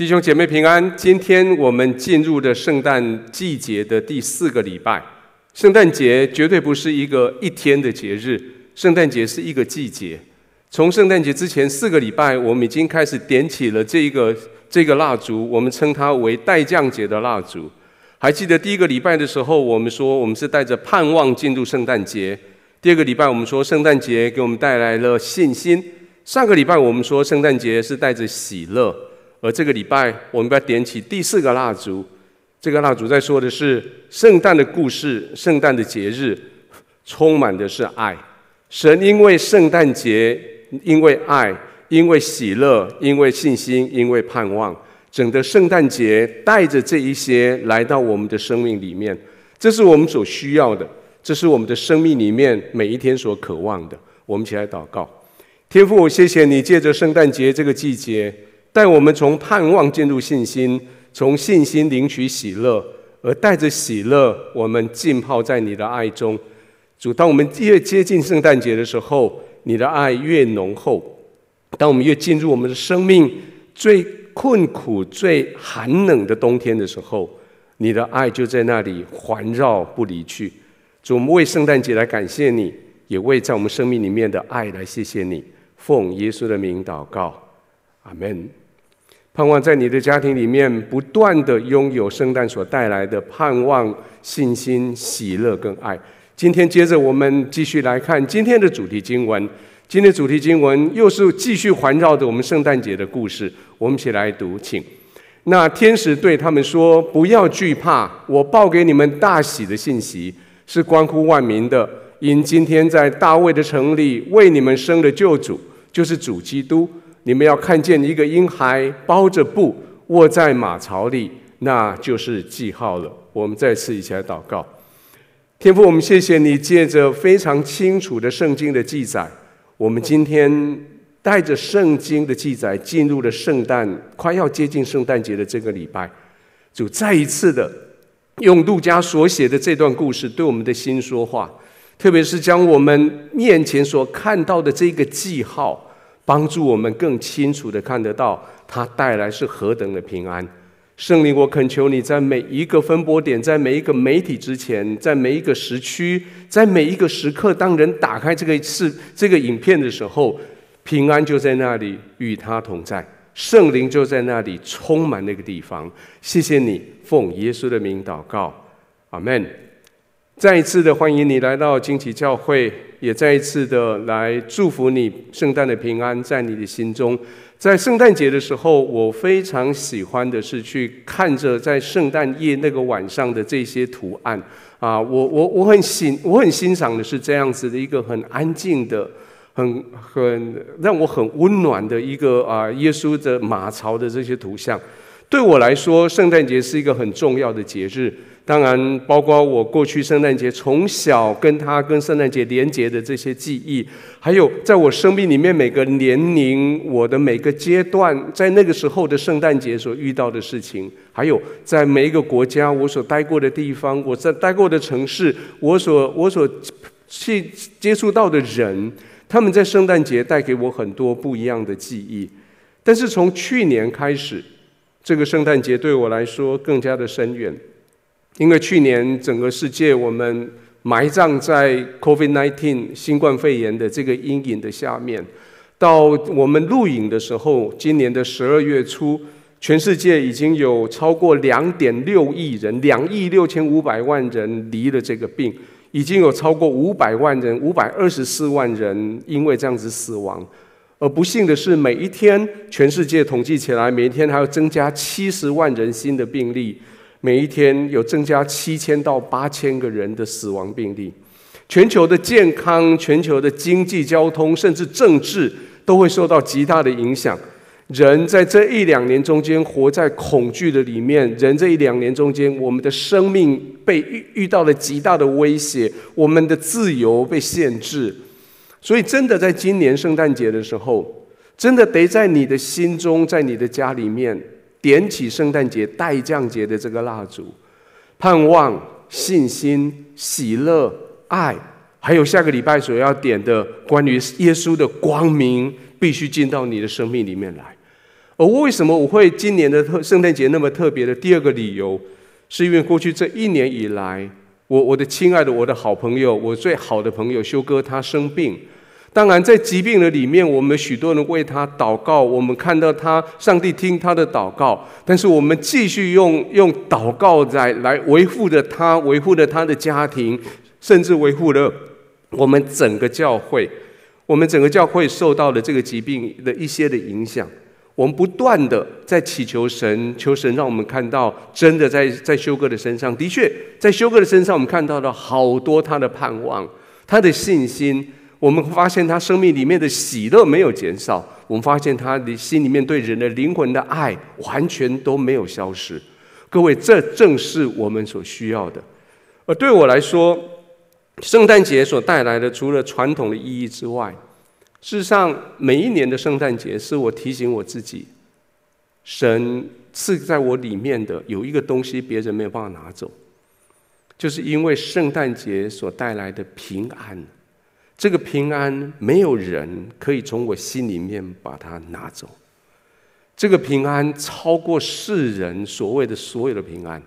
弟兄姐妹平安，今天我们进入的圣诞季节的第四个礼拜。圣诞节绝对不是一个一天的节日，圣诞节是一个季节。从圣诞节之前四个礼拜，我们已经开始点起了这个这个蜡烛，我们称它为待降节的蜡烛。还记得第一个礼拜的时候，我们说我们是带着盼望进入圣诞节；第二个礼拜，我们说圣诞节给我们带来了信心；上个礼拜，我们说圣诞节是带着喜乐。而这个礼拜，我们要点起第四个蜡烛。这个蜡烛在说的是圣诞的故事，圣诞的节日，充满的是爱。神因为圣诞节，因为爱，因为喜乐，因为信心，因为盼望，整个圣诞节带着这一些来到我们的生命里面。这是我们所需要的，这是我们的生命里面每一天所渴望的。我们一起来祷告，天父，谢谢你借着圣诞节这个季节。带我们从盼望进入信心，从信心领取喜乐，而带着喜乐，我们浸泡在你的爱中。主，当我们越接近圣诞节的时候，你的爱越浓厚；当我们越进入我们的生命最困苦、最寒冷的冬天的时候，你的爱就在那里环绕不离去。主，我们为圣诞节来感谢你，也为在我们生命里面的爱来谢谢你。奉耶稣的名祷告，阿门。盼望在你的家庭里面不断地拥有圣诞所带来的盼望、信心、喜乐跟爱。今天接着我们继续来看今天的主题经文。今天的主题经文又是继续环绕着我们圣诞节的故事。我们一起来读，请。那天使对他们说：“不要惧怕，我报给你们大喜的信息，是关乎万民的。因今天在大卫的城里为你们生了救主，就是主基督。”你们要看见一个婴孩包着布卧在马槽里，那就是记号了。我们再次一起来祷告，天父，我们谢谢你借着非常清楚的圣经的记载，我们今天带着圣经的记载进入了圣诞，快要接近圣诞节的这个礼拜，主再一次的用路加所写的这段故事对我们的心说话，特别是将我们面前所看到的这个记号。帮助我们更清楚地看得到，它带来是何等的平安。圣灵，我恳求你在每一个分播点，在每一个媒体之前，在每一个时区，在每一个时刻，当人打开这个视这个影片的时候，平安就在那里与他同在，圣灵就在那里充满那个地方。谢谢你，奉耶稣的名祷告，阿门。再一次的欢迎你来到惊奇教会，也再一次的来祝福你圣诞的平安在你的心中。在圣诞节的时候，我非常喜欢的是去看着在圣诞夜那个晚上的这些图案啊，我我我很欣我很欣赏的是这样子的一个很安静的、很很让我很温暖的一个啊耶稣的马槽的这些图像。对我来说，圣诞节是一个很重要的节日。当然，包括我过去圣诞节从小跟他跟圣诞节连接的这些记忆，还有在我生命里面每个年龄、我的每个阶段，在那个时候的圣诞节所遇到的事情，还有在每一个国家我所待过的地方，我在待过的城市，我所我所去接触到的人，他们在圣诞节带给我很多不一样的记忆。但是从去年开始，这个圣诞节对我来说更加的深远。因为去年整个世界我们埋葬在 COVID-19 新冠肺炎的这个阴影的下面，到我们录影的时候，今年的十二月初，全世界已经有超过两点六亿人，两亿六千五百万人离了这个病，已经有超过五百万人，五百二十四万人因为这样子死亡。而不幸的是，每一天全世界统计起来，每一天还要增加七十万人新的病例。每一天有增加七千到八千个人的死亡病例，全球的健康、全球的经济、交通，甚至政治都会受到极大的影响。人在这一两年中间活在恐惧的里面，人这一两年中间，我们的生命被遇遇到了极大的威胁，我们的自由被限制。所以，真的在今年圣诞节的时候，真的得在你的心中，在你的家里面。点起圣诞节待降节的这个蜡烛，盼望、信心、喜乐、爱，还有下个礼拜所要点的关于耶稣的光明，必须进到你的生命里面来。而为什么我会今年的特圣诞节那么特别的？第二个理由，是因为过去这一年以来，我我的亲爱的我的好朋友，我最好的朋友修哥他生病。当然，在疾病的里面，我们许多人为他祷告，我们看到他，上帝听他的祷告。但是我们继续用用祷告来来维护着他，维护着他的家庭，甚至维护了我们整个教会。我们整个教会受到了这个疾病的一些的影响。我们不断的在祈求神，求神让我们看到，真的在在修哥的身上，的确在修哥的身上，我们看到了好多他的盼望，他的信心。我们发现他生命里面的喜乐没有减少，我们发现他的心里面对人的灵魂的爱完全都没有消失。各位，这正是我们所需要的。而对我来说，圣诞节所带来的，除了传统的意义之外，事实上，每一年的圣诞节是我提醒我自己，神赐在我里面的有一个东西，别人没有办法拿走，就是因为圣诞节所带来的平安。这个平安，没有人可以从我心里面把它拿走。这个平安超过世人所谓的所有的平安。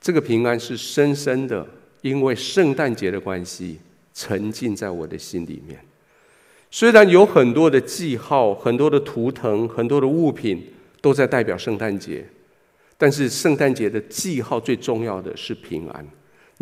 这个平安是深深的，因为圣诞节的关系，沉浸在我的心里面。虽然有很多的记号、很多的图腾、很多的物品都在代表圣诞节，但是圣诞节的记号最重要的是平安。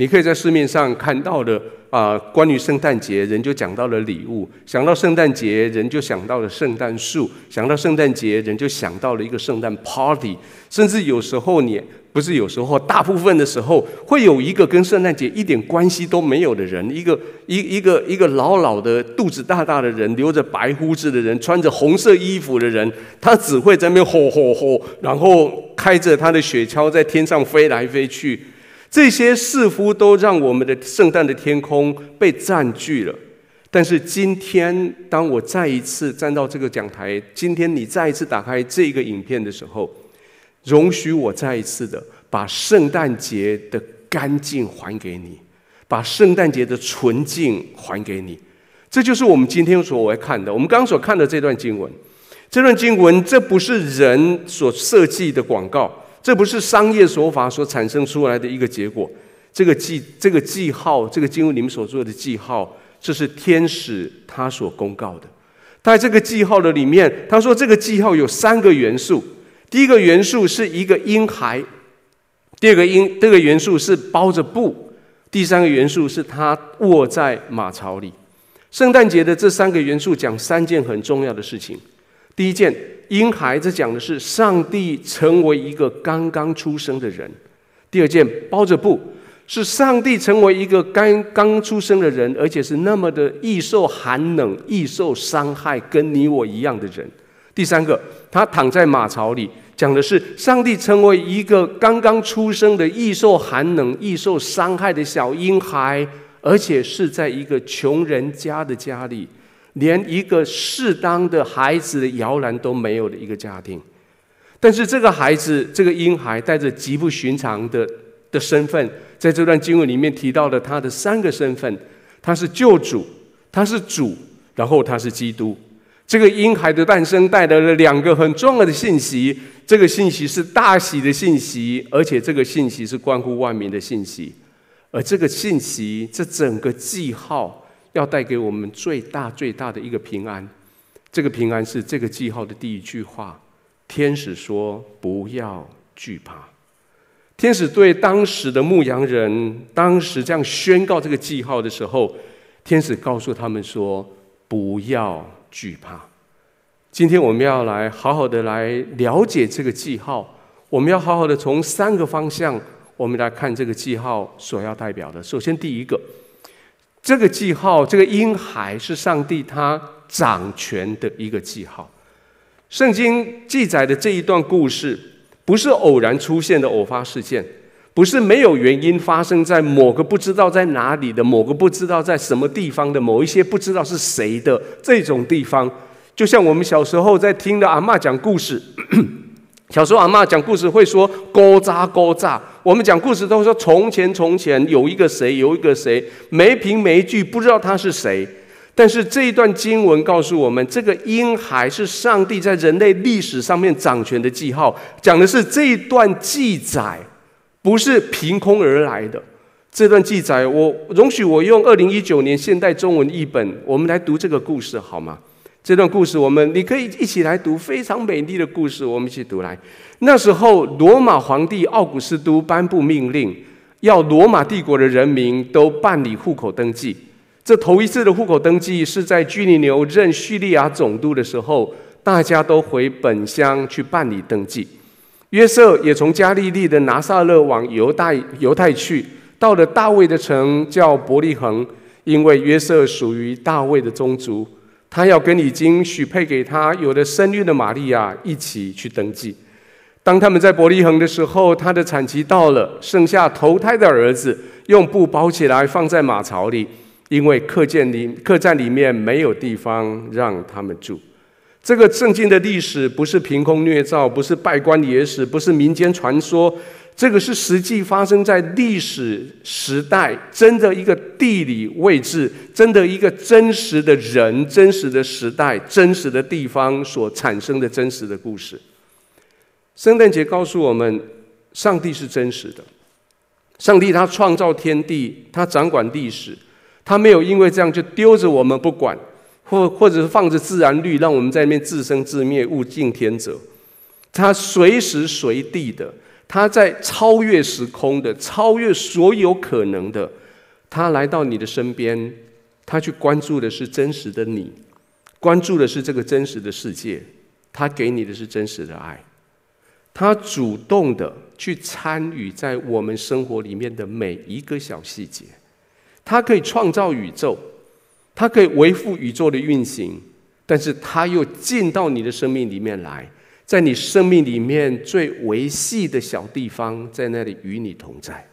你可以在市面上看到的啊，关于圣诞节，人就讲到了礼物；想到圣诞节，人就想到了圣诞树；想到圣诞节，人就想到了一个圣诞 party。甚至有时候，你不是有时候，大部分的时候，会有一个跟圣诞节一点关系都没有的人，一个一一个一个老老的、肚子大大的人，留着白胡子的人，穿着红色衣服的人，他只会在那边吼吼吼，然后开着他的雪橇在天上飞来飞去。这些似乎都让我们的圣诞的天空被占据了。但是今天，当我再一次站到这个讲台，今天你再一次打开这个影片的时候，容许我再一次的把圣诞节的干净还给你，把圣诞节的纯净还给你。这就是我们今天所要看的。我们刚刚所看的这段经文，这段经文，这不是人所设计的广告。这不是商业手法所产生出来的一个结果。这个记这个记号，这个经文里面所做的记号，这是天使他所公告的。在这个记号的里面，他说这个记号有三个元素。第一个元素是一个婴孩，第二个婴这个元素是包着布，第三个元素是他卧在马槽里。圣诞节的这三个元素讲三件很重要的事情。第一件，婴孩子讲的是上帝成为一个刚刚出生的人；第二件，包着布，是上帝成为一个刚刚出生的人，而且是那么的易受寒冷、易受伤害，跟你我一样的人；第三个，他躺在马槽里，讲的是上帝成为一个刚刚出生的易受寒冷、易受伤害的小婴孩，而且是在一个穷人家的家里。连一个适当的孩子的摇篮都没有的一个家庭，但是这个孩子，这个婴孩带着极不寻常的的身份，在这段经文里面提到了他的三个身份：他是救主，他是主，然后他是基督。这个婴孩的诞生带来了两个很重要的信息，这个信息是大喜的信息，而且这个信息是关乎万民的信息，而这个信息，这整个记号。要带给我们最大最大的一个平安，这个平安是这个记号的第一句话。天使说：“不要惧怕。”天使对当时的牧羊人，当时这样宣告这个记号的时候，天使告诉他们说：“不要惧怕。”今天我们要来好好的来了解这个记号，我们要好好的从三个方向，我们来看这个记号所要代表的。首先，第一个。这个记号，这个婴孩是上帝他掌权的一个记号。圣经记载的这一段故事，不是偶然出现的偶发事件，不是没有原因发生在某个不知道在哪里的某个不知道在什么地方的某一些不知道是谁的这种地方。就像我们小时候在听的阿嬷讲故事。小时候，阿嬷讲故事会说“古早古早”，我们讲故事都说“从前从前有一个谁，有一个谁”，没凭没据，不知道他是谁。但是这一段经文告诉我们，这个婴孩是上帝在人类历史上面掌权的记号，讲的是这一段记载不是凭空而来的。这段记载，我容许我用二零一九年现代中文译本，我们来读这个故事好吗？这段故事，我们你可以一起来读，非常美丽的故事，我们一起读来。那时候，罗马皇帝奥古斯都颁布命令，要罗马帝国的人民都办理户口登记。这头一次的户口登记是在居里牛任叙利亚总督的时候，大家都回本乡去办理登记。约瑟也从加利利的拿撒勒往犹大犹太去，到了大卫的城叫伯利恒，因为约瑟属于大卫的宗族，他要跟已经许配给他有了身孕的玛利亚一起去登记。当他们在伯利恒的时候，他的产期到了，剩下头胎的儿子，用布包起来放在马槽里。因为客栈里客栈里面没有地方让他们住，这个圣经的历史不是凭空捏造，不是稗官野史，不是民间传说，这个是实际发生在历史时代，真的一个地理位置，真的一个真实的人，真实的时代，真实的地方所产生的真实的故事。圣诞节告诉我们，上帝是真实的，上帝他创造天地，他掌管历史。他没有因为这样就丢着我们不管，或或者是放着自然律，让我们在那边自生自灭，物竞天择。他随时随地的，他在超越时空的，超越所有可能的，他来到你的身边，他去关注的是真实的你，关注的是这个真实的世界，他给你的是真实的爱，他主动的去参与在我们生活里面的每一个小细节。他可以创造宇宙，他可以维护宇宙的运行，但是他又进到你的生命里面来，在你生命里面最维系的小地方，在那里与你同在。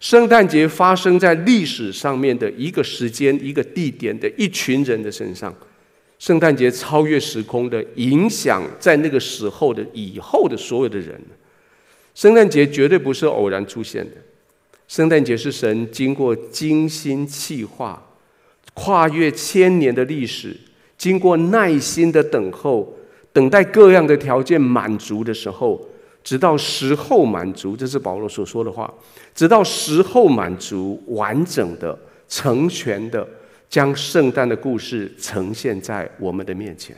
圣诞节发生在历史上面的一个时间、一个地点的一群人的身上，圣诞节超越时空的影响，在那个时候的以后的所有的人。圣诞节绝对不是偶然出现的。圣诞节是神经过精心计划、跨越千年的历史，经过耐心的等候，等待各样的条件满足的时候，直到时候满足，这是保罗所说的话。直到时候满足，完整的、成全的，将圣诞的故事呈现在我们的面前。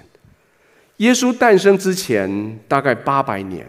耶稣诞生之前，大概八百年。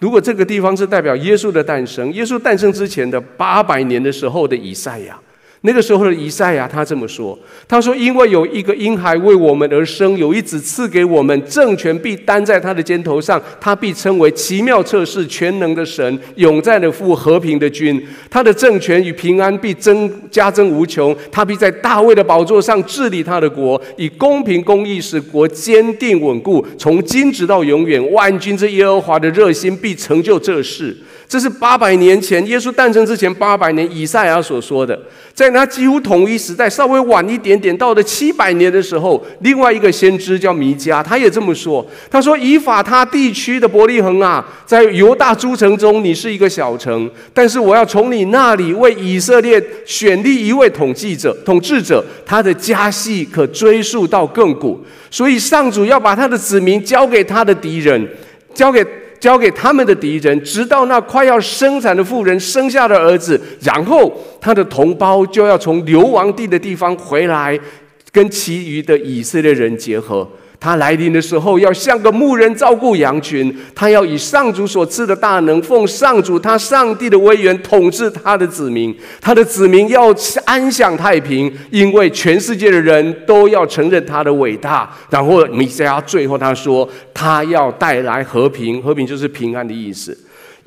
如果这个地方是代表耶稣的诞生，耶稣诞生之前的八百年的时候的以赛亚。那个时候的以赛亚，他这么说：“他说，因为有一个婴孩为我们而生，有一子赐给我们，政权必担在他的肩头上，他必称为奇妙策士、全能的神、永在的父、和平的君。他的政权与平安必增加增无穷。他必在大卫的宝座上治理他的国，以公平公义使国坚定稳固，从今直到永远。万军之耶和华的热心必成就这事。”这是八百年前耶稣诞生之前八百年以赛亚所说的，在那几乎统一时代，稍微晚一点点，到了七百年的时候，另外一个先知叫弥迦，他也这么说。他说：“以法他地区的伯利恒啊，在犹大诸城中，你是一个小城，但是我要从你那里为以色列选立一位统计者、统治者，他的家系可追溯到亘古。所以上主要把他的子民交给他的敌人，交给。”交给他们的敌人，直到那快要生产的妇人生下的儿子，然后他的同胞就要从流亡地的地方回来，跟其余的以色列人结合。他来临的时候，要像个牧人照顾羊群。他要以上主所赐的大能，奉上主他上帝的威严统治他的子民。他的子民要安享太平，因为全世界的人都要承认他的伟大。然后弥赛亚最后他说，他要带来和平，和平就是平安的意思。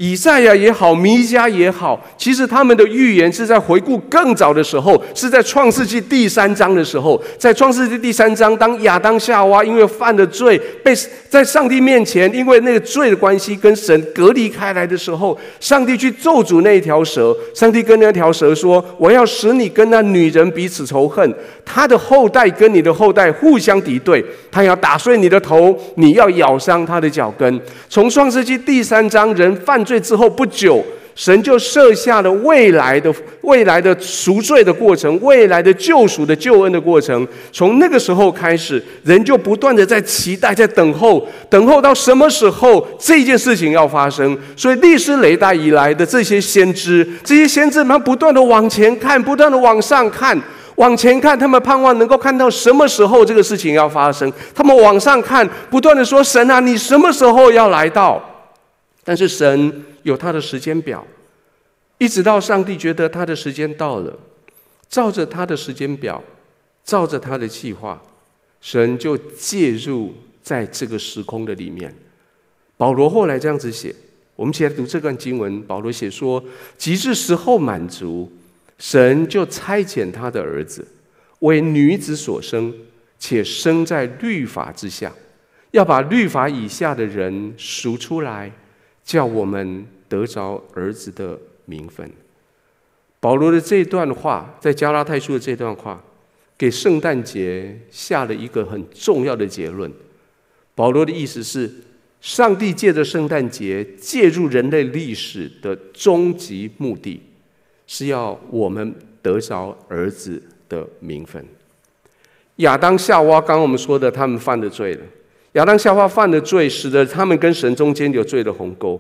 以赛亚也好，弥迦也好，其实他们的预言是在回顾更早的时候，是在创世纪第三章的时候。在创世纪第三章，当亚当夏娃因为犯了罪，被在上帝面前因为那个罪的关系跟神隔离开来的时候，上帝去咒诅那一条蛇。上帝跟那条蛇说：“我要使你跟那女人彼此仇恨，她的后代跟你的后代互相敌对，她要打碎你的头，你要咬伤她的脚跟。”从创世纪第三章，人犯罪。之后不久，神就设下了未来的未来的赎罪的过程，未来的救赎的救恩的过程。从那个时候开始，人就不断的在期待，在等候，等候到什么时候这件事情要发生。所以历史历代以来的这些先知，这些先知们不断的往前看，不断的往上看。往前看，他们盼望能够看到什么时候这个事情要发生。他们往上看，不断的说：“神啊，你什么时候要来到？”但是神有他的时间表，一直到上帝觉得他的时间到了，照着他的时间表，照着他的计划，神就介入在这个时空的里面。保罗后来这样子写，我们起来读这段经文。保罗写说：“及至时候满足。”神就差遣他的儿子，为女子所生，且生在律法之下，要把律法以下的人赎出来，叫我们得着儿子的名分。保罗的这段话，在加拉太书的这段话，给圣诞节下了一个很重要的结论。保罗的意思是，上帝借着圣诞节介入人类历史的终极目的。是要我们得着儿子的名分。亚当夏娃，刚刚我们说的，他们犯的罪了。亚当夏娃犯的罪，使得他们跟神中间有罪的鸿沟。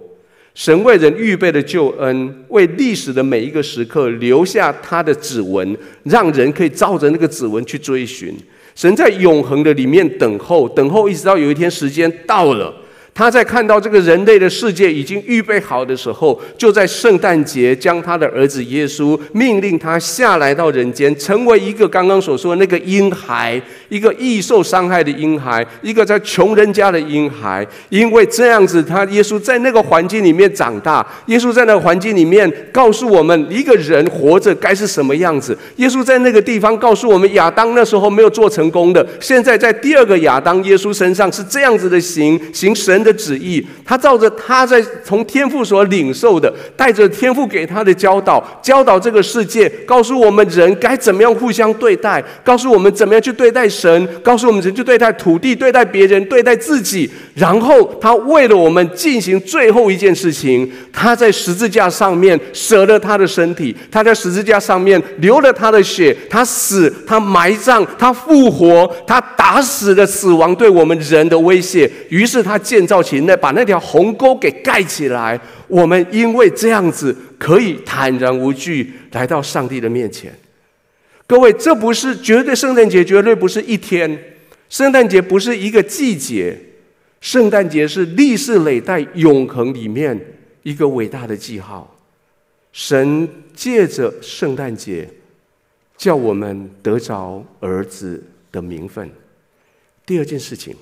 神为人预备的救恩，为历史的每一个时刻留下他的指纹，让人可以照着那个指纹去追寻。神在永恒的里面等候，等候，一直到有一天时间到了。他在看到这个人类的世界已经预备好的时候，就在圣诞节将他的儿子耶稣命令他下来到人间，成为一个刚刚所说的那个婴孩，一个易受伤害的婴孩，一个在穷人家的婴孩。因为这样子，他耶稣在那个环境里面长大，耶稣在那个环境里面告诉我们一个人活着该是什么样子。耶稣在那个地方告诉我们，亚当那时候没有做成功的，现在在第二个亚当耶稣身上是这样子的行行神的旨意，他照着他在从天父所领受的，带着天父给他的教导，教导这个世界，告诉我们人该怎么样互相对待，告诉我们怎么样去对待神，告诉我们怎么去对待土地、对待别人、对待自己。然后他为了我们进行最后一件事情，他在十字架上面舍了他的身体，他在十字架上面流了他的血，他死，他埋葬，他复活，他打死了死亡对我们人的威胁。于是他建造起那把那条鸿沟给盖起来。我们因为这样子可以坦然无惧来到上帝的面前。各位，这不是绝对圣诞节，绝对不是一天。圣诞节不是一个季节。圣诞节是历史累代永恒里面一个伟大的记号。神借着圣诞节，叫我们得着儿子的名分。第二件事情，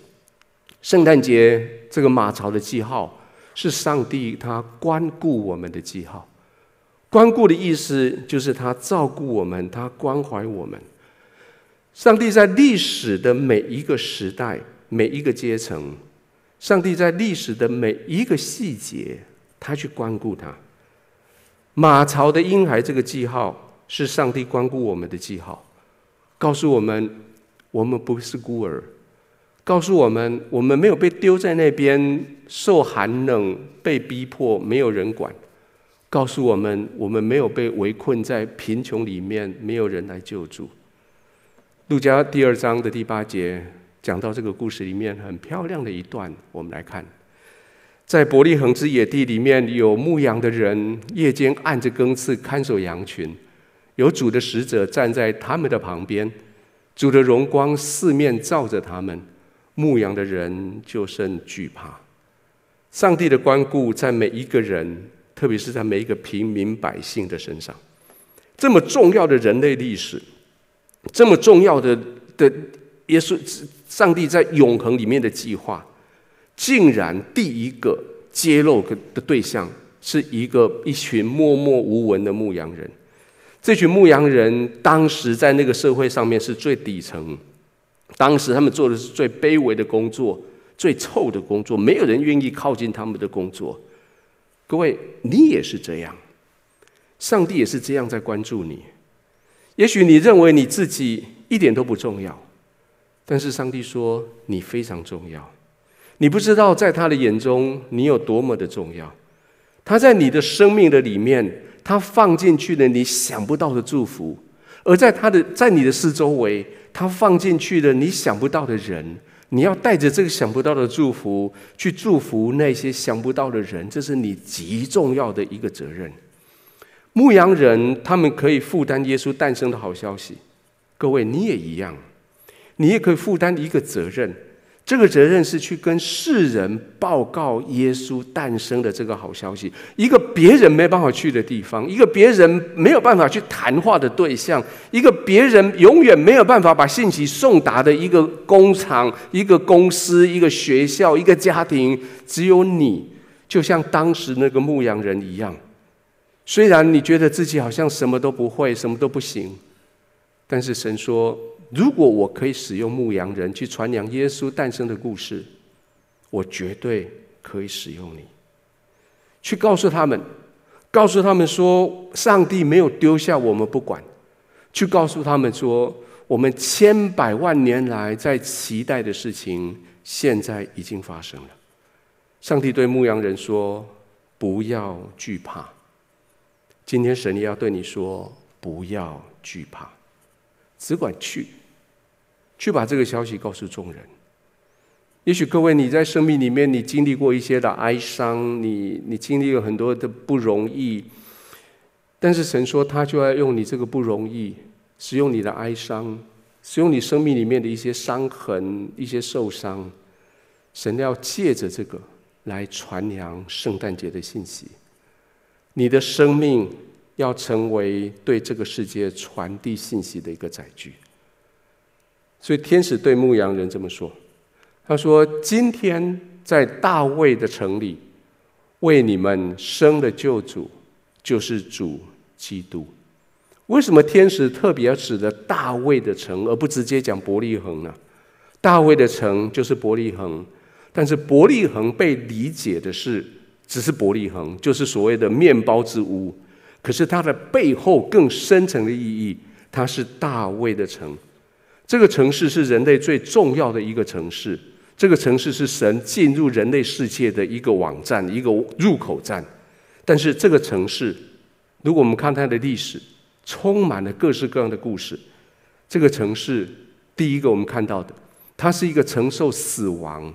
圣诞节这个马槽的记号，是上帝他关顾我们的记号。关顾的意思就是他照顾我们，他关怀我们。上帝在历史的每一个时代、每一个阶层。上帝在历史的每一个细节，他去关顾他。马槽的婴孩这个记号是上帝关顾我们的记号，告诉我们我们不是孤儿，告诉我们我们没有被丢在那边受寒冷、被逼迫、没有人管，告诉我们我们没有被围困在贫穷里面，没有人来救助。路加第二章的第八节。讲到这个故事里面很漂亮的一段，我们来看，在伯利恒之野地里面有牧羊的人，夜间按着更次看守羊群，有主的使者站在他们的旁边，主的荣光四面照着他们，牧羊的人就甚惧怕。上帝的关顾在每一个人，特别是在每一个平民百姓的身上，这么重要的人类历史，这么重要的的耶稣。上帝在永恒里面的计划，竟然第一个揭露的的对象是一个一群默默无闻的牧羊人。这群牧羊人当时在那个社会上面是最底层，当时他们做的是最卑微的工作，最臭的工作，没有人愿意靠近他们的工作。各位，你也是这样，上帝也是这样在关注你。也许你认为你自己一点都不重要。但是上帝说你非常重要，你不知道在他的眼中你有多么的重要。他在你的生命的里面，他放进去了你想不到的祝福；而在他的在你的四周围，他放进去的你想不到的人。你要带着这个想不到的祝福去祝福那些想不到的人，这是你极重要的一个责任。牧羊人他们可以负担耶稣诞生的好消息，各位你也一样，你也可以负担一个责任。这个责任是去跟世人报告耶稣诞生的这个好消息，一个别人没办法去的地方，一个别人没有办法去谈话的对象，一个别人永远没有办法把信息送达的一个工厂、一个公司、一个学校、一个家庭，只有你，就像当时那个牧羊人一样。虽然你觉得自己好像什么都不会，什么都不行，但是神说。如果我可以使用牧羊人去传扬耶稣诞生的故事，我绝对可以使用你，去告诉他们，告诉他们说，上帝没有丢下我们不管，去告诉他们说，我们千百万年来在期待的事情，现在已经发生了。上帝对牧羊人说：“不要惧怕。”今天神要对你说：“不要惧怕，只管去。”去把这个消息告诉众人。也许各位你在生命里面，你经历过一些的哀伤，你你经历了很多的不容易。但是神说，他就要用你这个不容易，使用你的哀伤，使用你生命里面的一些伤痕、一些受伤。神要借着这个来传扬圣诞节的信息。你的生命要成为对这个世界传递信息的一个载具。所以天使对牧羊人这么说：“他说，今天在大卫的城里，为你们生了救主，就是主基督。为什么天使特别要指的大卫的城，而不直接讲伯利恒呢？大卫的城就是伯利恒，但是伯利恒被理解的是只是伯利恒，就是所谓的面包之屋。可是它的背后更深层的意义，它是大卫的城。”这个城市是人类最重要的一个城市，这个城市是神进入人类世界的一个网站，一个入口站。但是这个城市，如果我们看它的历史，充满了各式各样的故事。这个城市，第一个我们看到的，它是一个承受死亡、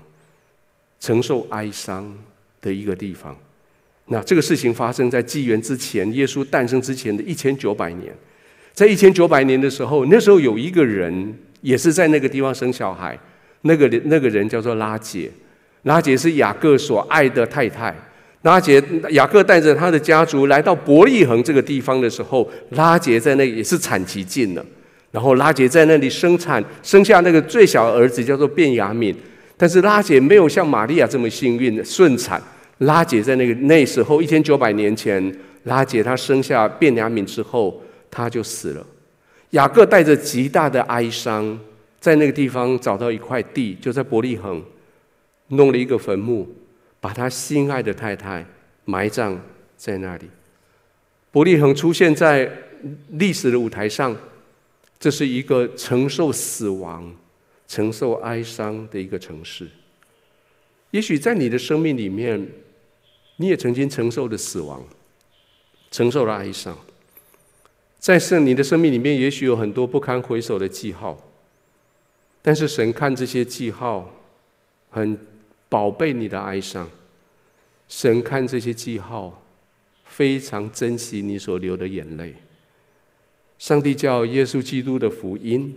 承受哀伤的一个地方。那这个事情发生在纪元之前，耶稣诞生之前的一千九百年。在一千九百年的时候，那时候有一个人也是在那个地方生小孩，那个那个人叫做拉杰，拉杰是雅各所爱的太太。拉杰雅各带着他的家族来到伯利恒这个地方的时候，拉杰在那也是产期近了，然后拉杰在那里生产，生下那个最小儿子叫做便雅悯。但是拉杰没有像玛利亚这么幸运顺产，拉杰在那个那时候一千九百年前，拉杰他生下便雅悯之后。他就死了。雅各带着极大的哀伤，在那个地方找到一块地，就在伯利恒，弄了一个坟墓，把他心爱的太太埋葬在那里。伯利恒出现在历史的舞台上，这是一个承受死亡、承受哀伤的一个城市。也许在你的生命里面，你也曾经承受了死亡，承受了哀伤。在圣你的生命里面，也许有很多不堪回首的记号，但是神看这些记号，很宝贝你的哀伤。神看这些记号，非常珍惜你所流的眼泪。上帝叫耶稣基督的福音，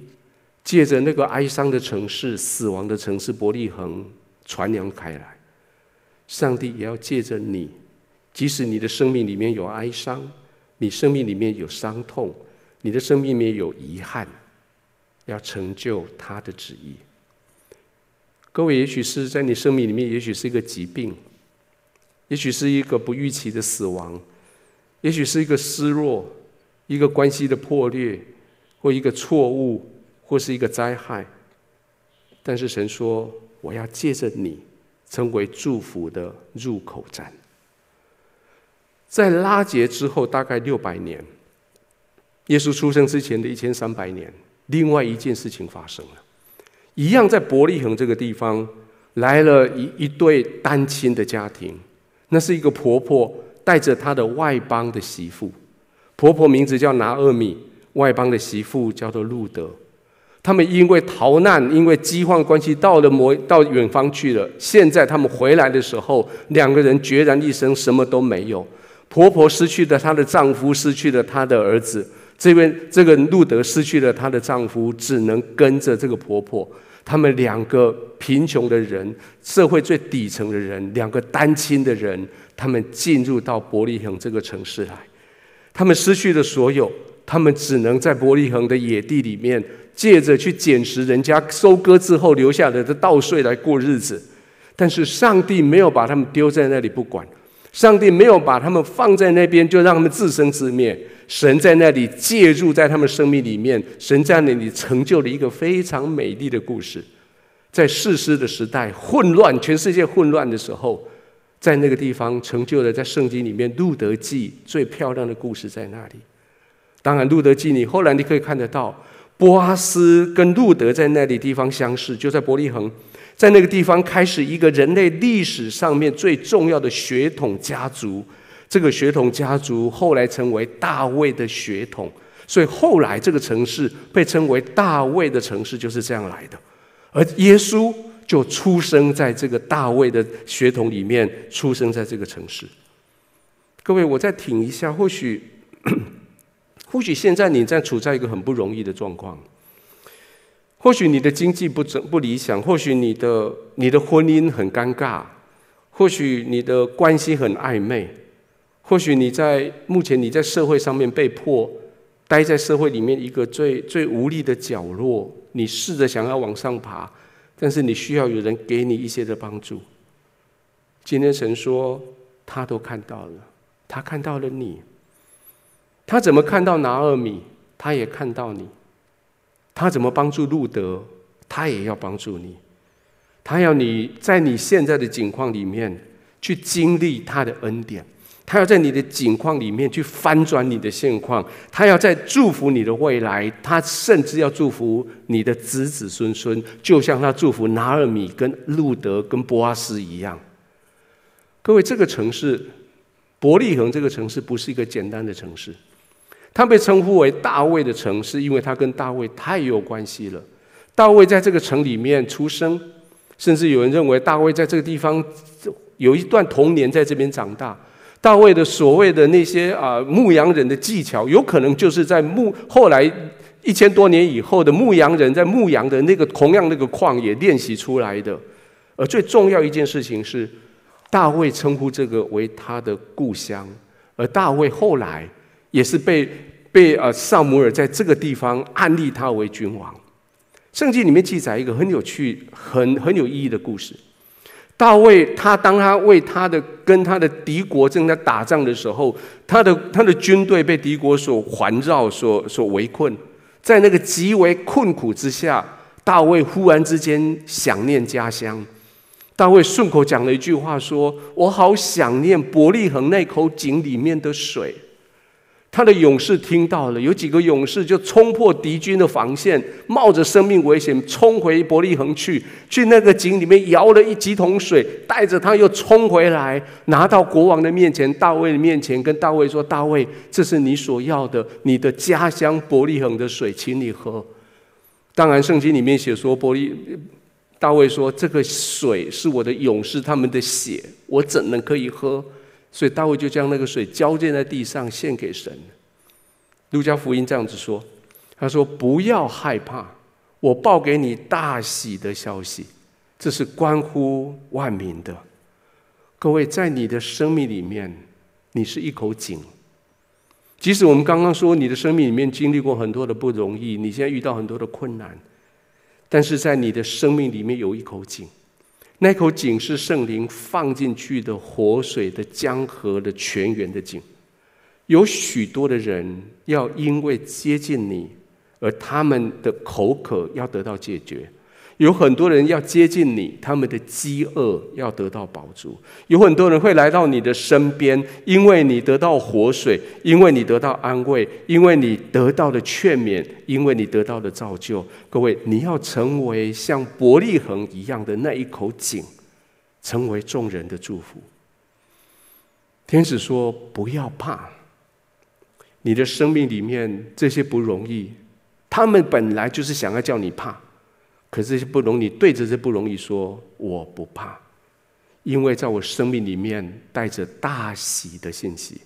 借着那个哀伤的城市、死亡的城市伯利恒传扬开来。上帝也要借着你，即使你的生命里面有哀伤。你生命里面有伤痛，你的生命里面有遗憾，要成就他的旨意。各位，也许是在你生命里面，也许是一个疾病，也许是一个不预期的死亡，也许是一个失落，一个关系的破裂，或一个错误，或是一个灾害。但是神说，我要借着你，成为祝福的入口站。在拉结之后，大概六百年，耶稣出生之前的一千三百年，另外一件事情发生了，一样在伯利恒这个地方来了一一对单亲的家庭，那是一个婆婆带着她的外邦的媳妇，婆婆名字叫拿厄米，外邦的媳妇叫做路德。他们因为逃难，因为饥荒关系，到了某到远方去了。现在他们回来的时候，两个人孑然一身，什么都没有。婆婆失去了她的丈夫，失去了她的儿子。这边这个路德失去了她的丈夫，只能跟着这个婆婆。他们两个贫穷的人，社会最底层的人，两个单亲的人，他们进入到伯利恒这个城市来。他们失去了所有，他们只能在伯利恒的野地里面。借着去捡拾人家收割之后留下来的稻穗来过日子，但是上帝没有把他们丢在那里不管，上帝没有把他们放在那边就让他们自生自灭，神在那里介入在他们生命里面，神在那里成就了一个非常美丽的故事，在士师的时代混乱，全世界混乱的时候，在那个地方成就了在圣经里面路德记最漂亮的故事在那里。当然，路德记你后来你可以看得到。波阿斯跟路德在那里地方相识，就在伯利恒，在那个地方开始一个人类历史上面最重要的血统家族。这个血统家族后来成为大卫的血统，所以后来这个城市被称为大卫的城市就是这样来的。而耶稣就出生在这个大卫的血统里面，出生在这个城市。各位，我再挺一下，或许。或许现在你在处在一个很不容易的状况，或许你的经济不不理想，或许你的你的婚姻很尴尬，或许你的关系很暧昧，或许你在目前你在社会上面被迫待在社会里面一个最最无力的角落，你试着想要往上爬，但是你需要有人给你一些的帮助。今天神说他都看到了，他看到了你。他怎么看到拿二米，他也看到你；他怎么帮助路德，他也要帮助你。他要你在你现在的境况里面去经历他的恩典，他要在你的境况里面去翻转你的现况，他要在祝福你的未来，他甚至要祝福你的子子孙孙，就像他祝福拿尔米、跟路德、跟波阿斯一样。各位，这个城市伯利恒这个城市不是一个简单的城市。他被称呼为大卫的城，是因为他跟大卫太有关系了。大卫在这个城里面出生，甚至有人认为大卫在这个地方有一段童年在这边长大。大卫的所谓的那些啊牧羊人的技巧，有可能就是在牧后来一千多年以后的牧羊人在牧羊的那个同样那个旷野练习出来的。而最重要一件事情是，大卫称呼这个为他的故乡，而大卫后来。也是被被呃萨摩尔在这个地方安立他为君王。圣经里面记载一个很有趣、很很有意义的故事。大卫他当他为他的跟他的敌国正在打仗的时候，他的他的军队被敌国所环绕、所所围困，在那个极为困苦之下，大卫忽然之间想念家乡。大卫顺口讲了一句话说：“我好想念伯利恒那口井里面的水。”他的勇士听到了，有几个勇士就冲破敌军的防线，冒着生命危险冲回伯利恒去，去那个井里面舀了一几桶水，带着他又冲回来，拿到国王的面前，大卫的面前，跟大卫说：“大卫，这是你所要的，你的家乡伯利恒的水，请你喝。”当然，圣经里面写说，伯利大卫说：“这个水是我的勇士他们的血，我怎能可以喝？”所以大卫就将那个水浇奠在地上，献给神。路加福音这样子说：“他说不要害怕，我报给你大喜的消息，这是关乎万民的。各位，在你的生命里面，你是一口井。即使我们刚刚说你的生命里面经历过很多的不容易，你现在遇到很多的困难，但是在你的生命里面有一口井。”那口井是圣灵放进去的活水的江河的泉源的井，有许多的人要因为接近你，而他们的口渴要得到解决。有很多人要接近你，他们的饥饿要得到饱足。有很多人会来到你的身边，因为你得到活水，因为你得到安慰，因为你得到了劝勉，因为你得到了造就。各位，你要成为像伯利恒一样的那一口井，成为众人的祝福。天使说：“不要怕，你的生命里面这些不容易，他们本来就是想要叫你怕，可是这不容易，对着这不容易说我不怕，因为在我生命里面带着大喜的信息，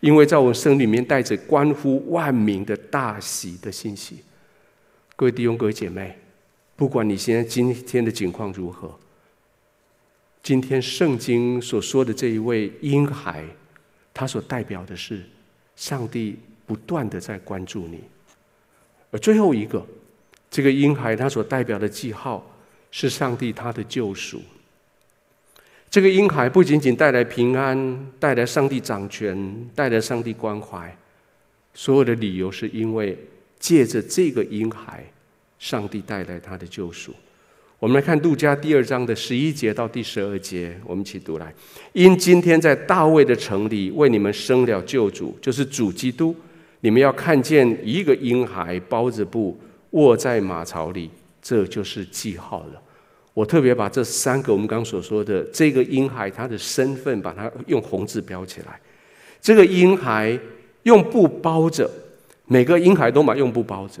因为在我生命里面带着关乎万民的大喜的信息。各位弟兄、各位姐妹，不管你现在今天的境况如何。”今天圣经所说的这一位婴孩，他所代表的是上帝不断的在关注你。而最后一个，这个婴孩他所代表的记号是上帝他的救赎。这个婴孩不仅仅带来平安，带来上帝掌权，带来上帝关怀，所有的理由是因为借着这个婴孩，上帝带来他的救赎。我们来看路加第二章的十一节到第十二节，我们一起读来。因今天在大卫的城里为你们生了救主，就是主基督。你们要看见一个婴孩包着布卧在马槽里，这就是记号了。我特别把这三个我们刚所说的这个婴孩他的身份，把它用红字标起来。这个婴孩用布包着，每个婴孩都把用布包着。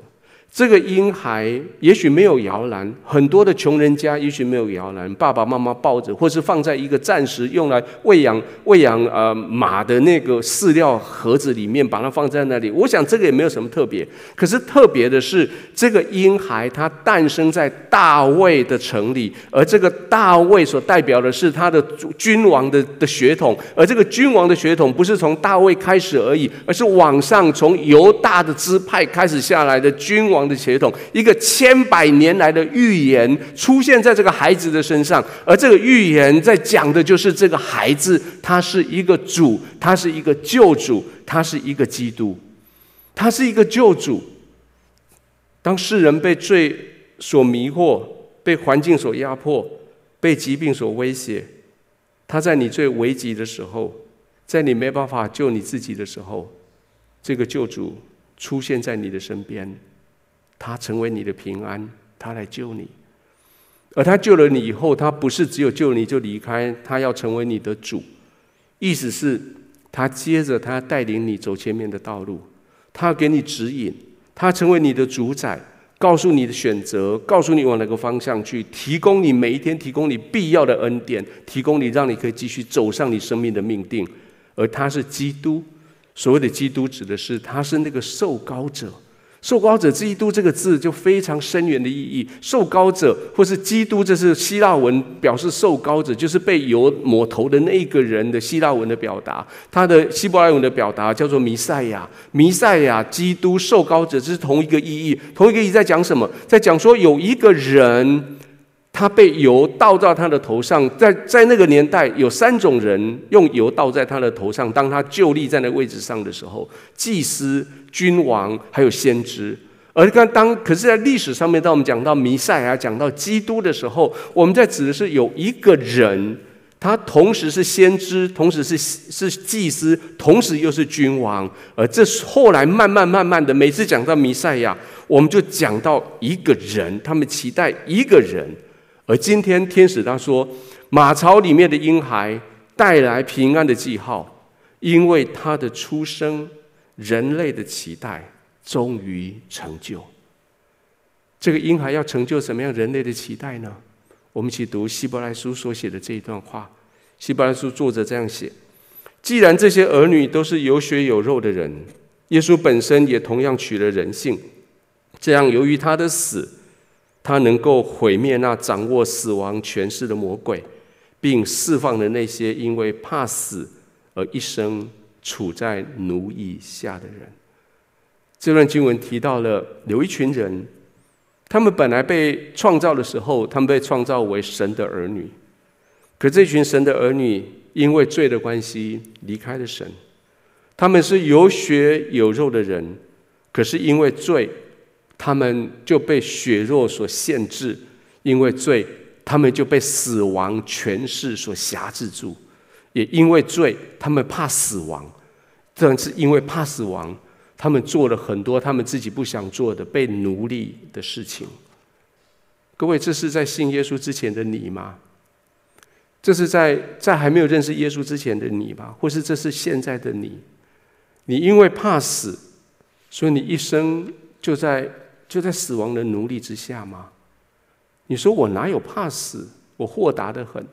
这个婴孩也许没有摇篮，很多的穷人家也许没有摇篮，爸爸妈妈抱着，或是放在一个暂时用来喂养喂养呃马的那个饲料盒子里面，把它放在那里。我想这个也没有什么特别，可是特别的是，这个婴孩他诞生在大卫的城里，而这个大卫所代表的是他的君王的的血统，而这个君王的血统不是从大卫开始而已，而是往上从犹大的支派开始下来的君王的血统，一个千百年来的预言出现在这个孩子的身上，而这个预言在讲的就是这个孩子，他是一个主，他是一个救主，他是一个基督，他是一个救主。当世人被罪所迷惑，被环境所压迫，被疾病所威胁，他在你最危急的时候，在你没办法救你自己的时候，这个救主出现在你的身边。他成为你的平安，他来救你，而他救了你以后，他不是只有救你就离开，他要成为你的主，意思是，他接着他带领你走前面的道路，他给你指引，他成为你的主宰，告诉你的选择，告诉你往哪个方向去，提供你每一天提供你必要的恩典，提供你让你可以继续走上你生命的命定，而他是基督，所谓的基督指的是他是那个受膏者。受膏者基督这个字就非常深远的意义。受膏者或是基督，这是希腊文表示受膏者，就是被油抹头的那一个人的希腊文的表达。他的希伯来文的表达叫做弥赛亚，弥赛亚，基督受膏者，这是同一个意义。同一个意义在讲什么？在讲说有一个人。他被油倒到他的头上，在在那个年代，有三种人用油倒在他的头上。当他就立在那个位置上的时候，祭司、君王还有先知。而刚当，可是，在历史上面，当我们讲到弥赛亚、讲到基督的时候，我们在指的是有一个人，他同时是先知，同时是是祭司，同时又是君王。而这后来慢慢慢慢的，每次讲到弥赛亚，我们就讲到一个人，他们期待一个人。而今天天使他说，马槽里面的婴孩带来平安的记号，因为他的出生，人类的期待终于成就。这个婴孩要成就什么样人类的期待呢？我们一起读希伯来书所写的这一段话。希伯来书作者这样写：既然这些儿女都是有血有肉的人，耶稣本身也同样取了人性，这样由于他的死。他能够毁灭那掌握死亡权势的魔鬼，并释放了那些因为怕死而一生处在奴役下的人。这段经文提到了有一群人，他们本来被创造的时候，他们被创造为神的儿女，可这群神的儿女因为罪的关系离开了神。他们是有血有肉的人，可是因为罪。他们就被血肉所限制，因为罪，他们就被死亡权势所辖制住。也因为罪，他们怕死亡，正是因为怕死亡，他们做了很多他们自己不想做的被奴隶的事情。各位，这是在信耶稣之前的你吗？这是在在还没有认识耶稣之前的你吧？或是这是现在的你？你因为怕死，所以你一生就在就在死亡的奴隶之下吗？你说我哪有怕死？我豁达得很。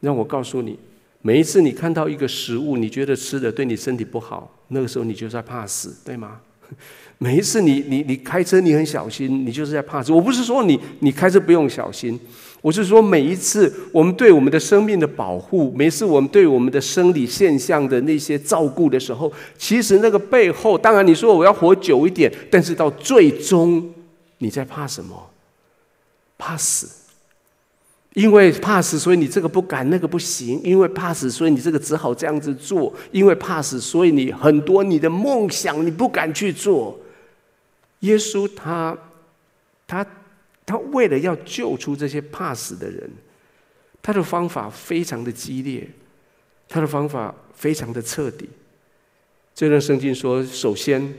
让我告诉你，每一次你看到一个食物，你觉得吃的对你身体不好，那个时候你就在怕死，对吗？每一次你你你开车你很小心，你就是在怕死。我不是说你你开车不用小心，我是说每一次我们对我们的生命的保护，每一次我们对我们的生理现象的那些照顾的时候，其实那个背后，当然你说我要活久一点，但是到最终你在怕什么？怕死。因为怕死，所以你这个不敢，那个不行；因为怕死，所以你这个只好这样子做；因为怕死，所以你很多你的梦想你不敢去做。耶稣他，他，他为了要救出这些怕死的人，他的方法非常的激烈，他的方法非常的彻底。这段圣经说，首先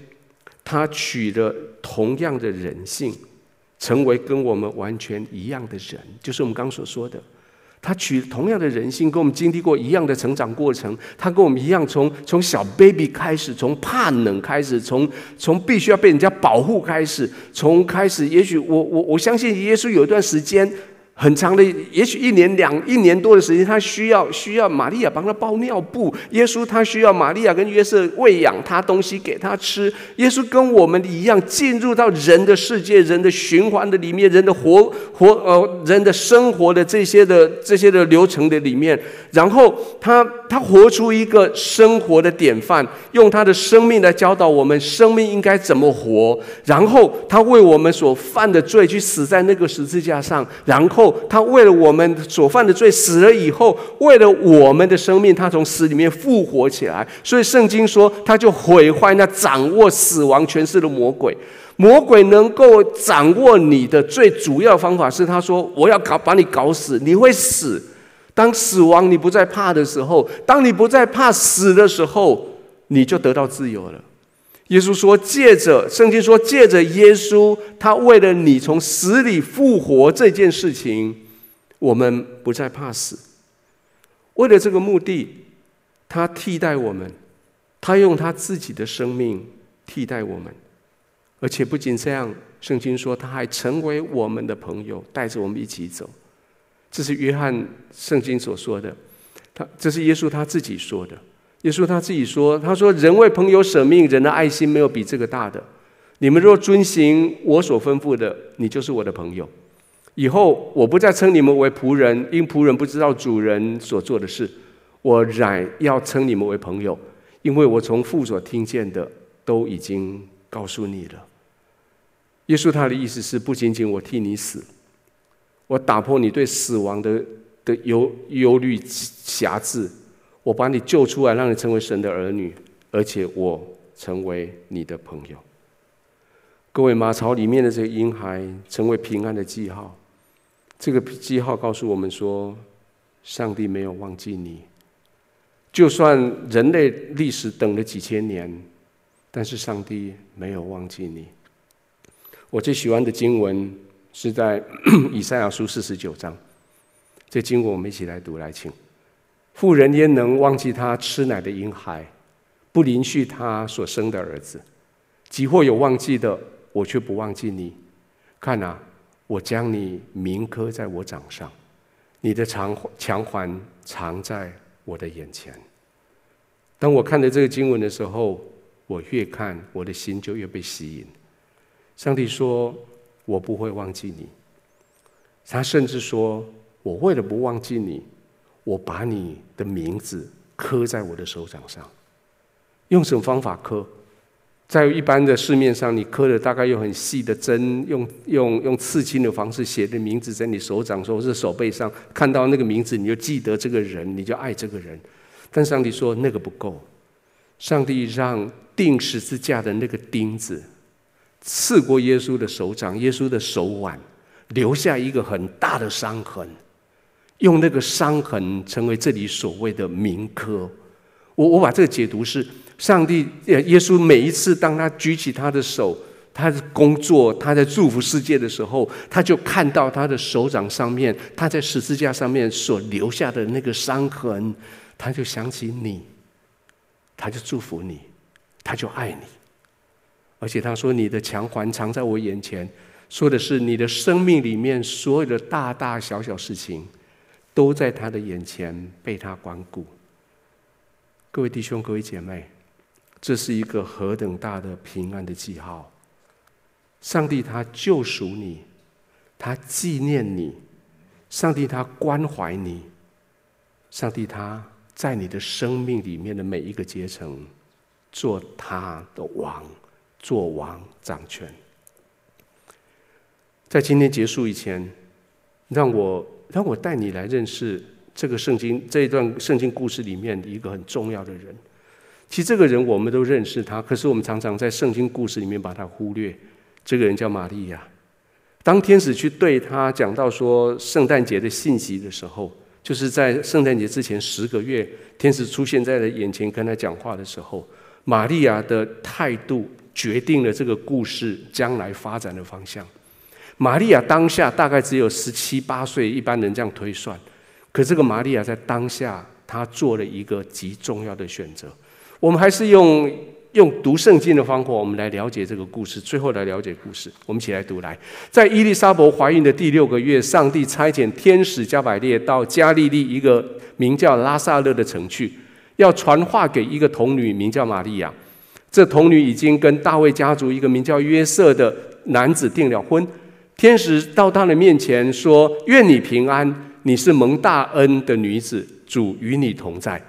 他取了同样的人性。成为跟我们完全一样的人，就是我们刚所说的，他取同样的人性，跟我们经历过一样的成长过程。他跟我们一样从，从从小 baby 开始，从怕冷开始，从从必须要被人家保护开始，从开始，也许我我我相信耶稣有一段时间。很长的，也许一年两一年多的时间，他需要需要玛利亚帮他包尿布。耶稣他需要玛利亚跟约瑟喂养他东西给他吃。耶稣跟我们一样进入到人的世界、人的循环的里面、人的活活呃人的生活的这些的这些的流程的里面，然后他他活出一个生活的典范，用他的生命来教导我们生命应该怎么活。然后他为我们所犯的罪去死在那个十字架上，然后。他为了我们所犯的罪死了以后，为了我们的生命，他从死里面复活起来。所以圣经说，他就毁坏那掌握死亡权势的魔鬼。魔鬼能够掌握你的最主要方法是，他说：“我要搞把你搞死，你会死。当死亡你不再怕的时候，当你不再怕死的时候，你就得到自由了。”耶稣说：“借着圣经说，借着耶稣，他为了你从死里复活这件事情，我们不再怕死。为了这个目的，他替代我们，他用他自己的生命替代我们，而且不仅这样，圣经说他还成为我们的朋友，带着我们一起走。这是约翰圣经所说的，他这是耶稣他自己说的。”耶稣他自己说：“他说，人为朋友舍命，人的爱心没有比这个大的。你们若遵行我所吩咐的，你就是我的朋友。以后我不再称你们为仆人，因仆人不知道主人所做的事。我乃要称你们为朋友，因为我从父所听见的都已经告诉你了。”耶稣他的意思是，不仅仅我替你死，我打破你对死亡的的忧忧虑辖制。我把你救出来，让你成为神的儿女，而且我成为你的朋友。各位，马槽里面的这个婴孩成为平安的记号。这个记号告诉我们说，上帝没有忘记你。就算人类历史等了几千年，但是上帝没有忘记你。我最喜欢的经文是在 以赛亚书四十九章。这经文我们一起来读，来请。妇人焉能忘记她吃奶的婴孩，不怜恤她所生的儿子？即或有忘记的，我却不忘记你。看啊，我将你铭刻在我掌上，你的偿偿还藏在我的眼前。当我看着这个经文的时候，我越看我的心就越被吸引。上帝说：“我不会忘记你。”他甚至说：“我为了不忘记你。”我把你的名字刻在我的手掌上，用什么方法刻？在一般的市面上，你刻的大概用很细的针，用用用刺青的方式写的名字在你手掌或是手背上，看到那个名字你就记得这个人，你就爱这个人。但上帝说那个不够，上帝让钉十字架的那个钉子刺过耶稣的手掌，耶稣的手腕留下一个很大的伤痕。用那个伤痕成为这里所谓的铭刻，我我把这个解读是：上帝耶耶稣每一次当他举起他的手，他的工作，他在祝福世界的时候，他就看到他的手掌上面，他在十字架上面所留下的那个伤痕，他就想起你，他就祝福你，他就爱你。而且他说：“你的强环藏在我眼前，说的是你的生命里面所有的大大小小事情，都在他的眼前被他光顾。”各位弟兄，各位姐妹，这是一个何等大的平安的记号！上帝他救赎你，他纪念你，上帝他关怀你，上帝他在你的生命里面的每一个阶层，做他的王。做王掌权，在今天结束以前，让我让我带你来认识这个圣经这一段圣经故事里面一个很重要的人。其实这个人我们都认识他，可是我们常常在圣经故事里面把他忽略。这个人叫玛利亚。当天使去对他讲到说圣诞节的信息的时候，就是在圣诞节之前十个月，天使出现在了眼前跟他讲话的时候，玛利亚的态度。决定了这个故事将来发展的方向。玛利亚当下大概只有十七八岁，一般人这样推算。可这个玛利亚在当下，她做了一个极重要的选择。我们还是用用读圣经的方法，我们来了解这个故事。最后来了解故事，我们一起来读来。在伊丽莎白怀孕的第六个月，上帝差遣天使加百列到加利利一个名叫拉萨勒的城去，要传话给一个童女，名叫玛利亚。这童女已经跟大卫家族一个名叫约瑟的男子订了婚。天使到他的面前说：“愿你平安，你是蒙大恩的女子，主与你同在。”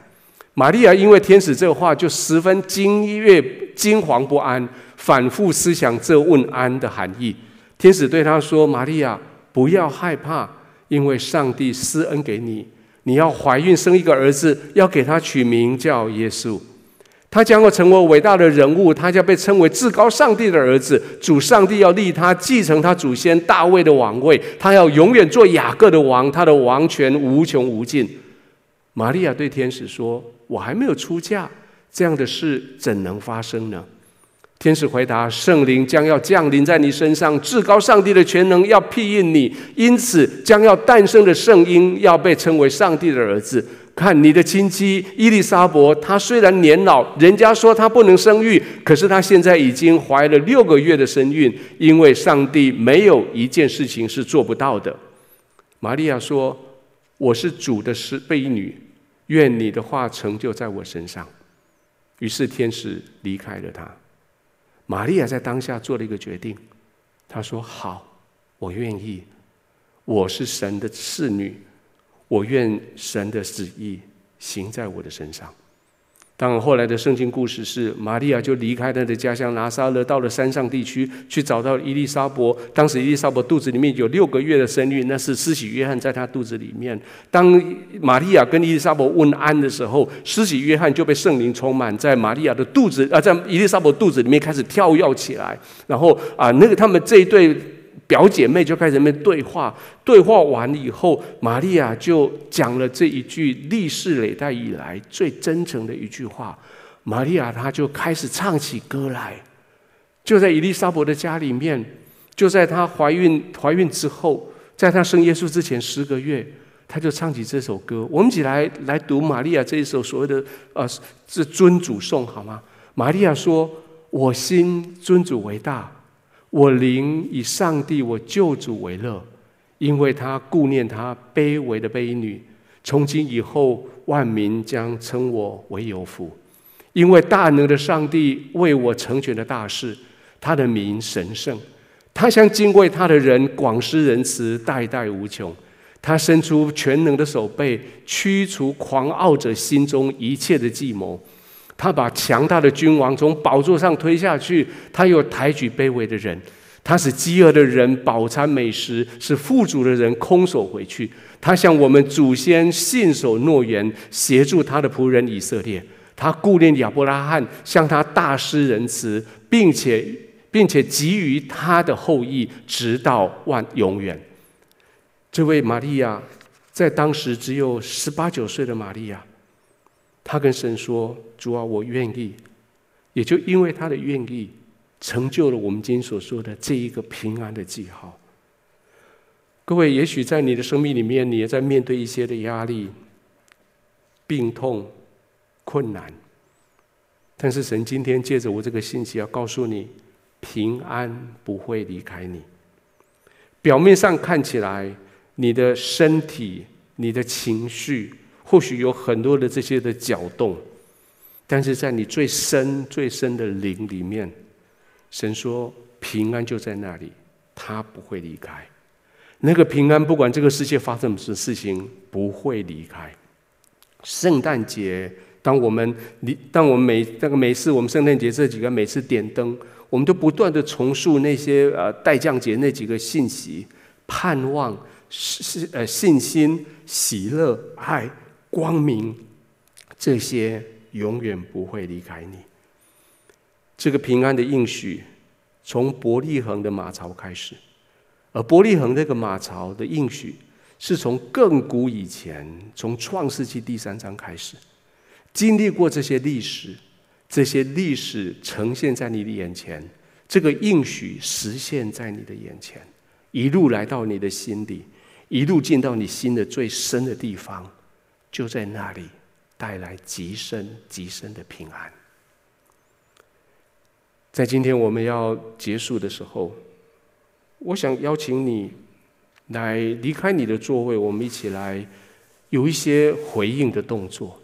玛利亚因为天使这话，就十分惊跃、惊惶不安，反复思想这问安的含义。天使对她说：“玛利亚，不要害怕，因为上帝施恩给你，你要怀孕生一个儿子，要给他取名叫耶稣。”他将要成为伟大的人物，他将被称为至高上帝的儿子。主上帝要立他继承他祖先大卫的王位，他要永远做雅各的王，他的王权无穷无尽。玛利亚对天使说：“我还没有出嫁，这样的事怎能发生呢？”天使回答：“圣灵将要降临在你身上，至高上帝的权能要庇应你，因此将要诞生的圣婴要被称为上帝的儿子。”看你的亲戚伊丽莎白，她虽然年老，人家说她不能生育，可是她现在已经怀了六个月的身孕，因为上帝没有一件事情是做不到的。玛利亚说：“我是主的使婢女，愿你的话成就在我身上。”于是天使离开了她。玛利亚在当下做了一个决定，她说：“好，我愿意，我是神的侍女。”我愿神的旨意行在我的身上。当后来的圣经故事是，玛利亚就离开她的家乡拿撒勒，到了山上地区，去找到伊丽莎白。当时伊丽莎白肚子里面有六个月的身孕，那是施洗约翰在她肚子里面。当玛利亚跟伊丽莎白问安的时候，施洗约翰就被圣灵充满，在玛利亚的肚子啊，在伊丽莎白肚子里面开始跳跃起来。然后啊，那个他们这一对。表姐妹就开始在那边对话，对话完以后，玛利亚就讲了这一句历世历代以来最真诚的一句话。玛利亚她就开始唱起歌来，就在伊丽莎伯的家里面，就在她怀孕怀孕之后，在她生耶稣之前十个月，她就唱起这首歌。我们一起来来读玛利亚这一首所谓的呃是尊主颂好吗？玛利亚说：“我心尊主为大。”我灵以上帝我救主为乐，因为他顾念他卑微的卑女。从今以后，万民将称我为有福，因为大能的上帝为我成全了大事。他的名神圣，他向敬畏他的人广施仁慈，代代无穷。他伸出全能的手背，驱除狂傲者心中一切的计谋。他把强大的君王从宝座上推下去，他又抬举卑微的人，他使饥饿的人饱餐美食，使富足的人空手回去。他向我们祖先信守诺言，协助他的仆人以色列。他顾念亚伯拉罕，向他大施仁慈，并且并且给予他的后裔，直到万永远。这位玛利亚，在当时只有十八九岁的玛利亚。他跟神说：“主啊，我愿意。”也就因为他的愿意，成就了我们今天所说的这一个平安的记号。各位，也许在你的生命里面，你也在面对一些的压力、病痛、困难，但是神今天借着我这个信息要告诉你，平安不会离开你。表面上看起来，你的身体、你的情绪，或许有很多的这些的搅动，但是在你最深、最深的灵里面，神说平安就在那里，他不会离开。那个平安，不管这个世界发生什么事情，不会离开。圣诞节，当我们你，当我们每那个每次我们圣诞节这几个每次点灯，我们都不断的重述那些呃待降节那几个信息，盼望是是呃信心、喜乐、爱、光明，这些永远不会离开你。这个平安的应许，从伯利恒的马槽开始。而伯利恒那个马槽的应许，是从更古以前，从创世纪第三章开始，经历过这些历史，这些历史呈现在你的眼前，这个应许实现在你的眼前，一路来到你的心里，一路进到你心的最深的地方，就在那里带来极深极深的平安。在今天我们要结束的时候。我想邀请你来离开你的座位，我们一起来有一些回应的动作。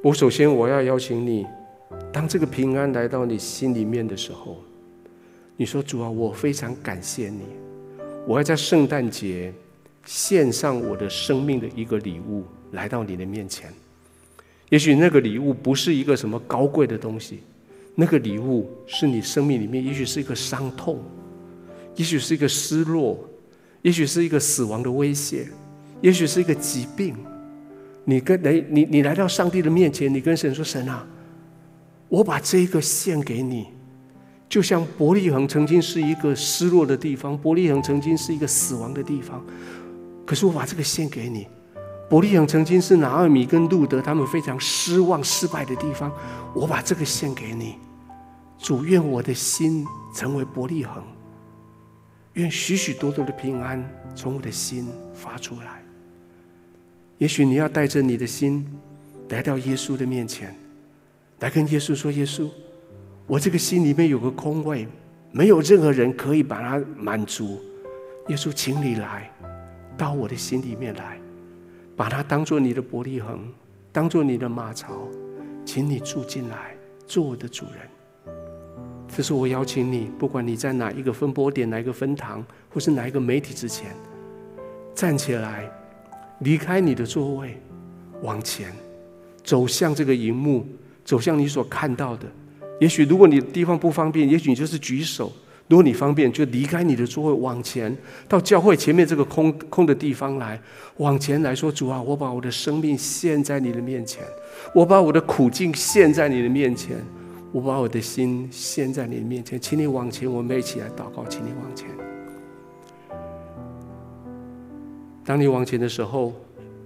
我首先我要邀请你，当这个平安来到你心里面的时候，你说：“主啊，我非常感谢你，我要在圣诞节献上我的生命的一个礼物来到你的面前。也许那个礼物不是一个什么高贵的东西，那个礼物是你生命里面，也许是一个伤痛。”也许是一个失落，也许是一个死亡的威胁，也许是一个疾病。你跟来，你你来到上帝的面前，你跟神说：“神啊，我把这个献给你，就像伯利恒曾经是一个失落的地方，伯利恒曾经是一个死亡的地方。可是我把这个献给你，伯利恒曾经是拿俄米跟路德他们非常失望失败的地方，我把这个献给你。主，愿我的心成为伯利恒。”愿许许多多的平安从我的心发出来。也许你要带着你的心来到耶稣的面前，来跟耶稣说：“耶稣，我这个心里面有个空位，没有任何人可以把它满足。耶稣，请你来到我的心里面来，把它当做你的伯利恒，当做你的马槽，请你住进来，做我的主人。”这是我邀请你，不管你在哪一个分播点、哪一个分堂，或是哪一个媒体之前，站起来，离开你的座位，往前走向这个荧幕，走向你所看到的。也许如果你的地方不方便，也许你就是举手；如果你方便，就离开你的座位，往前到教会前面这个空空的地方来，往前来说：“主啊，我把我的生命献在你的面前，我把我的苦境献在你的面前。”我把我的心献在你的面前，请你往前，我们一起来祷告，请你往前。当你往前的时候，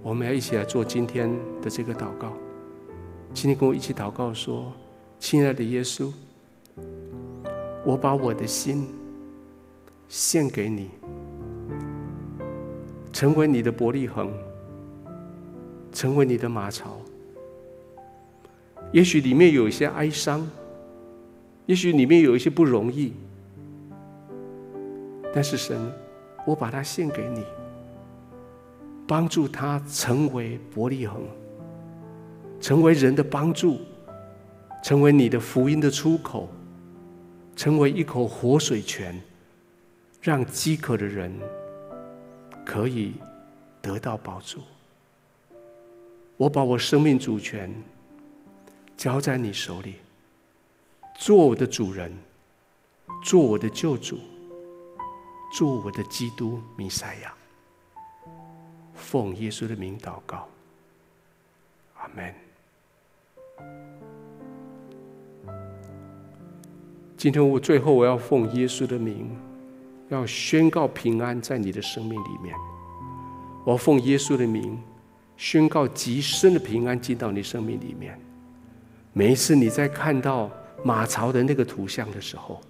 我们要一起来做今天的这个祷告，请你跟我一起祷告说：“亲爱的耶稣，我把我的心献给你，成为你的伯利恒，成为你的马槽。也许里面有一些哀伤。”也许里面有一些不容易，但是神，我把它献给你，帮助他成为伯利恒，成为人的帮助，成为你的福音的出口，成为一口活水泉，让饥渴的人可以得到饱足。我把我生命主权交在你手里。做我的主人，做我的救主，做我的基督弥赛亚。奉耶稣的名祷告，阿门。今天我最后我要奉耶稣的名，要宣告平安在你的生命里面。我奉耶稣的名，宣告极深的平安进到你生命里面。每一次你在看到。马槽的那个图像的时候，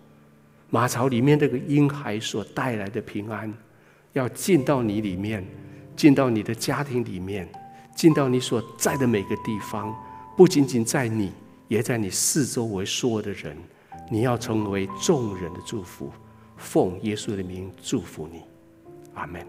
马槽里面那个婴孩所带来的平安，要进到你里面，进到你的家庭里面，进到你所在的每个地方，不仅仅在你，也在你四周围所有的人，你要成为众人的祝福奉耶稣的名祝福你。阿门。